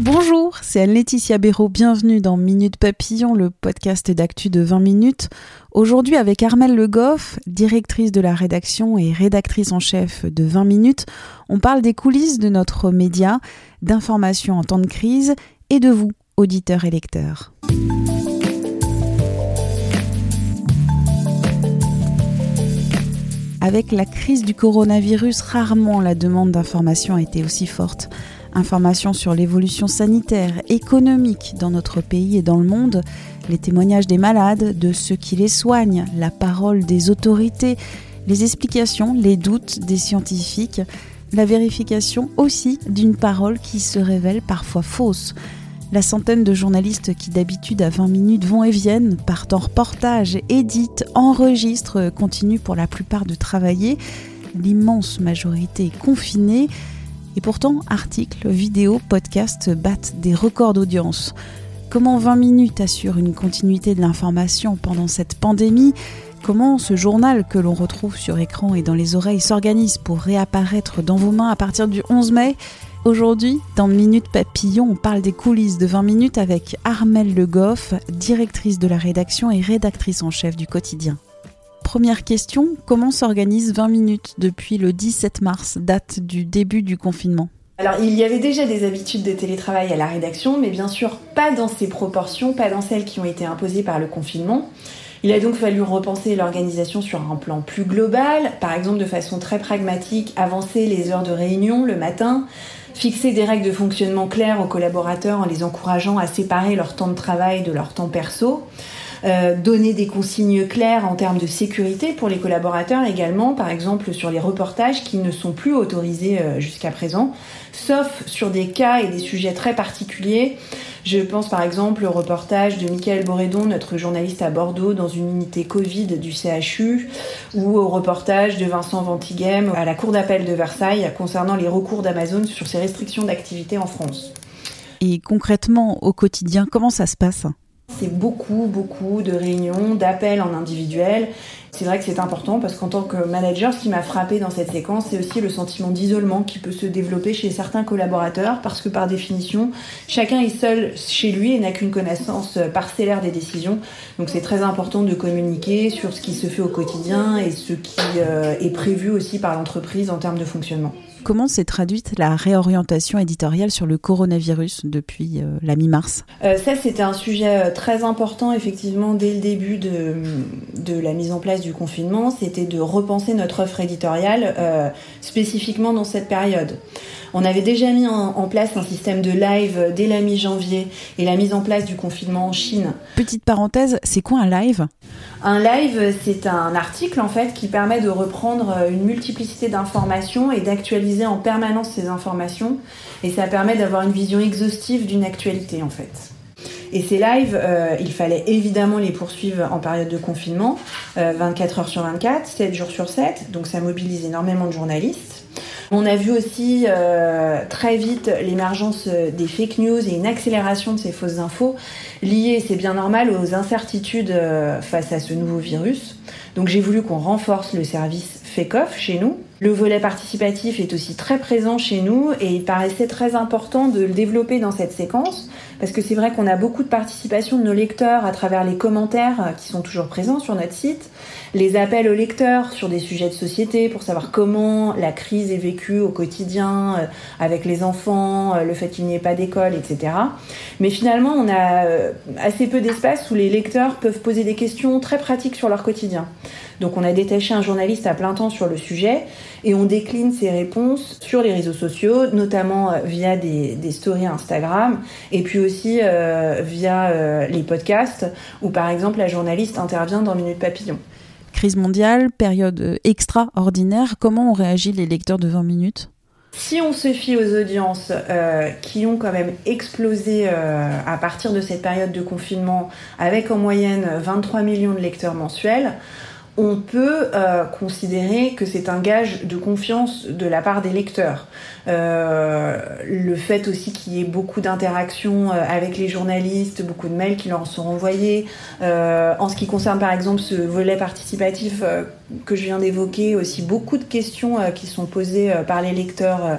Bonjour, c'est Anne-Laetitia Béraud. Bienvenue dans Minute Papillon, le podcast d'actu de 20 minutes. Aujourd'hui, avec Armelle Le Goff, directrice de la rédaction et rédactrice en chef de 20 minutes, on parle des coulisses de notre média, d'informations en temps de crise et de vous, auditeurs et lecteurs. Avec la crise du coronavirus, rarement la demande d'information a été aussi forte. Informations sur l'évolution sanitaire, économique dans notre pays et dans le monde, les témoignages des malades, de ceux qui les soignent, la parole des autorités, les explications, les doutes des scientifiques, la vérification aussi d'une parole qui se révèle parfois fausse. La centaine de journalistes qui d'habitude à 20 minutes vont et viennent, partent en reportage, éditent, enregistrent, continuent pour la plupart de travailler. L'immense majorité est confinée. Et pourtant, articles, vidéos, podcasts battent des records d'audience. Comment 20 minutes assure une continuité de l'information pendant cette pandémie? Comment ce journal que l'on retrouve sur écran et dans les oreilles s'organise pour réapparaître dans vos mains à partir du 11 mai? Aujourd'hui, dans Minute Papillon, on parle des coulisses de 20 minutes avec Armelle Le Goff, directrice de la rédaction et rédactrice en chef du quotidien. Première question, comment s'organise 20 minutes depuis le 17 mars, date du début du confinement? Alors, il y avait déjà des habitudes de télétravail à la rédaction, mais bien sûr pas dans ces proportions, pas dans celles qui ont été imposées par le confinement. Il a donc fallu repenser l'organisation sur un plan plus global, par exemple de façon très pragmatique, avancer les heures de réunion le matin, fixer des règles de fonctionnement claires aux collaborateurs en les encourageant à séparer leur temps de travail de leur temps perso. Euh, donner des consignes claires en termes de sécurité pour les collaborateurs également, par exemple sur les reportages qui ne sont plus autorisés euh, jusqu'à présent, sauf sur des cas et des sujets très particuliers. Je pense par exemple au reportage de Michael Borédon, notre journaliste à Bordeaux, dans une unité Covid du CHU, ou au reportage de Vincent Ventigem à la Cour d'appel de Versailles concernant les recours d'Amazon sur ses restrictions d'activité en France. Et concrètement, au quotidien, comment ça se passe? C'est beaucoup, beaucoup de réunions, d'appels en individuel. C'est vrai que c'est important parce qu'en tant que manager, ce qui m'a frappé dans cette séquence, c'est aussi le sentiment d'isolement qui peut se développer chez certains collaborateurs parce que par définition, chacun est seul chez lui et n'a qu'une connaissance parcellaire des décisions. Donc c'est très important de communiquer sur ce qui se fait au quotidien et ce qui euh, est prévu aussi par l'entreprise en termes de fonctionnement. Comment s'est traduite la réorientation éditoriale sur le coronavirus depuis euh, la mi-mars? Euh, Ça, c'était un sujet euh, très important, effectivement, dès le début de, de la mise en place du confinement. C'était de repenser notre offre éditoriale spécifiquement dans cette période. On avait déjà mis en, place un système de live dès la mi-janvier et la mise en place du confinement en Chine. Petite parenthèse, c'est quoi un live? Un live, c'est un article en fait qui permet de reprendre une multiplicité d'informations et d'actualiser en permanence ces informations et ça permet d'avoir une vision exhaustive d'une actualité en fait. Et ces lives, euh, il fallait évidemment les poursuivre en période de confinement, 24 euh, heures sur 24, 7 jours sur 7, donc ça mobilise énormément de journalistes. On a vu aussi euh, très vite l'émergence euh, des fake news et une accélération de ces fausses infos liées, c'est bien normal, aux incertitudes euh, face à ce nouveau virus. Donc j'ai voulu qu'on renforce le service Fake Off chez nous. Le volet participatif est aussi très présent chez nous et il paraissait très important de le développer dans cette séquence parce que c'est vrai qu'on a beaucoup de participation de nos lecteurs à travers les commentaires qui sont toujours présents sur notre site, les appels aux lecteurs sur des sujets de société pour savoir comment la crise est vécue au quotidien euh, avec les enfants, euh, le fait qu'il n'y ait pas d'école, etc. Mais finalement, on a euh, assez peu d'espace où les lecteurs peuvent poser des questions très pratiques sur leur quotidien. Donc on a détaché un journaliste à plein temps sur le sujet et on décline ses réponses sur les réseaux sociaux, notamment via des, des stories Instagram et puis aussi via les podcasts où par exemple la journaliste intervient dans Minute Papillon. crise mondiale, période extraordinaire. Comment ont réagi les lecteurs de 20 minutes? Si on se fie aux audiences euh, qui ont quand même explosé euh, à partir de cette période de confinement, avec en moyenne 23 millions de lecteurs mensuels, on peut euh, considérer que c'est un gage de confiance de la part des lecteurs. Euh, le fait aussi qu'il y ait beaucoup d'interactions euh, avec les journalistes, beaucoup de mails qui leur sont envoyés. en ce qui concerne par exemple ce volet participatif que je viens d'évoquer, aussi beaucoup de questions qui sont posées par les lecteurs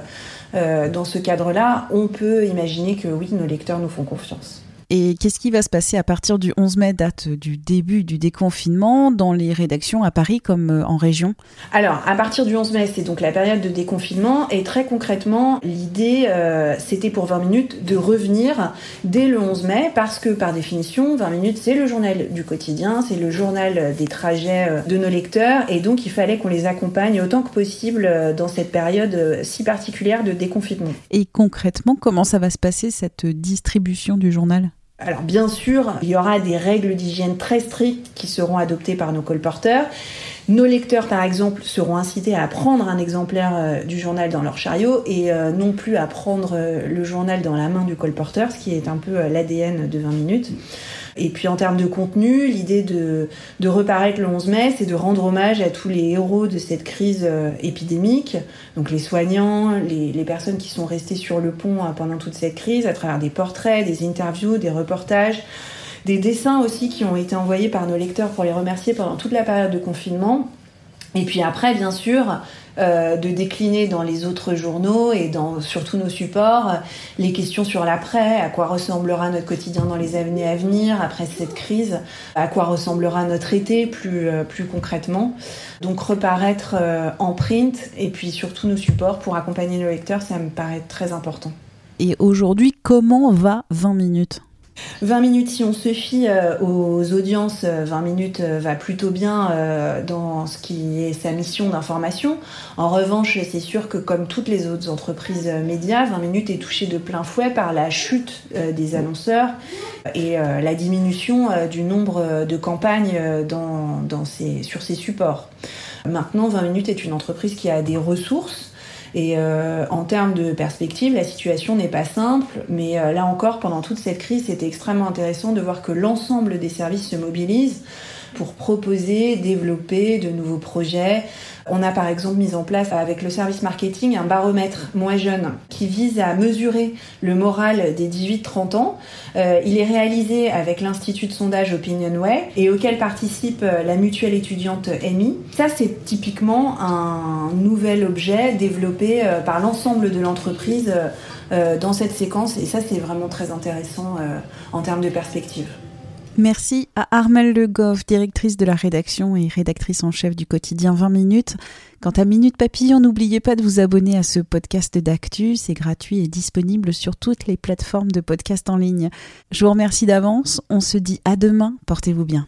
dans ce cadre-là, on peut imaginer que oui, nos lecteurs nous font confiance. Et qu'est-ce qui va se passer à partir du 11 mai, date du début du déconfinement, dans les rédactions à Paris comme euh, en région? Alors, à partir du 11 mai, c'est donc la période de déconfinement. Et très concrètement, l'idée, euh, c'était pour 20 minutes de revenir dès le 11 mai, parce que par définition, 20 minutes, c'est le journal du quotidien, c'est le journal des trajets euh, de nos lecteurs. Et donc, il fallait qu'on les accompagne autant que possible dans cette période si particulière de déconfinement. Et concrètement, comment ça va se passer, cette distribution du journal? Alors bien sûr, il y aura des règles d'hygiène très strictes qui seront adoptées par nos colporteurs. Nos lecteurs, par exemple, seront incités à prendre un exemplaire euh, du journal dans leur chariot et euh, non plus à prendre euh, le journal dans la main du colporteur, ce qui est un peu l'ADN de 20 minutes. Et puis en termes de contenu, l'idée de, de reparaître le 11 mai, c'est de rendre hommage à tous les héros de cette crise épidémique, donc les soignants, les, les personnes qui sont restées sur le pont pendant toute cette crise, à travers des portraits, des interviews, des reportages, des dessins aussi qui ont été envoyés par nos lecteurs pour les remercier pendant toute la période de confinement. Et puis après, bien sûr, euh, de décliner dans les autres journaux et dans surtout nos supports les questions sur l'après, à quoi ressemblera notre quotidien dans les années à venir après cette crise, à quoi ressemblera notre été plus, euh, plus concrètement? Donc reparaître euh, en print et puis surtout nos supports pour accompagner nos lecteurs, ça me paraît très important. Et aujourd'hui, comment va 20 minutes? 20 minutes, si on se fie euh, aux audiences, 20 euh, minutes euh, va plutôt bien dans ce qui est sa mission d'information. En revanche, c'est sûr que comme toutes les autres entreprises médias, 20 minutes est touché de plein fouet par la chute des annonceurs et la diminution du nombre de campagnes dans sur ces supports. Maintenant, 20 minutes est une entreprise qui a des ressources et euh, en termes de perspective, la situation n'est pas simple, mais euh, là encore, pendant toute cette crise, c'était extrêmement intéressant de voir que l'ensemble des services se mobilisent pour proposer, développer de nouveaux projets. On a par exemple mis en place avec le service marketing un baromètre Moi Jeune qui vise à mesurer le moral des 18-30 ans. Euh, il est réalisé avec l'Institut de sondage Opinionway et auquel participe euh, la mutuelle étudiante EMI. Ça, c'est typiquement un nouvel objet développé euh, par l'ensemble de l'entreprise dans cette séquence et ça, c'est vraiment très intéressant en termes de perspective. Merci à Armelle Le Goff, directrice de la rédaction et rédactrice en chef du quotidien 20 minutes. Quant à Minute Papillon, n'oubliez pas de vous abonner à ce podcast d'actu. C'est gratuit et disponible sur toutes les plateformes de podcast en ligne. Je vous remercie d'avance. On se dit à demain. Portez-vous bien.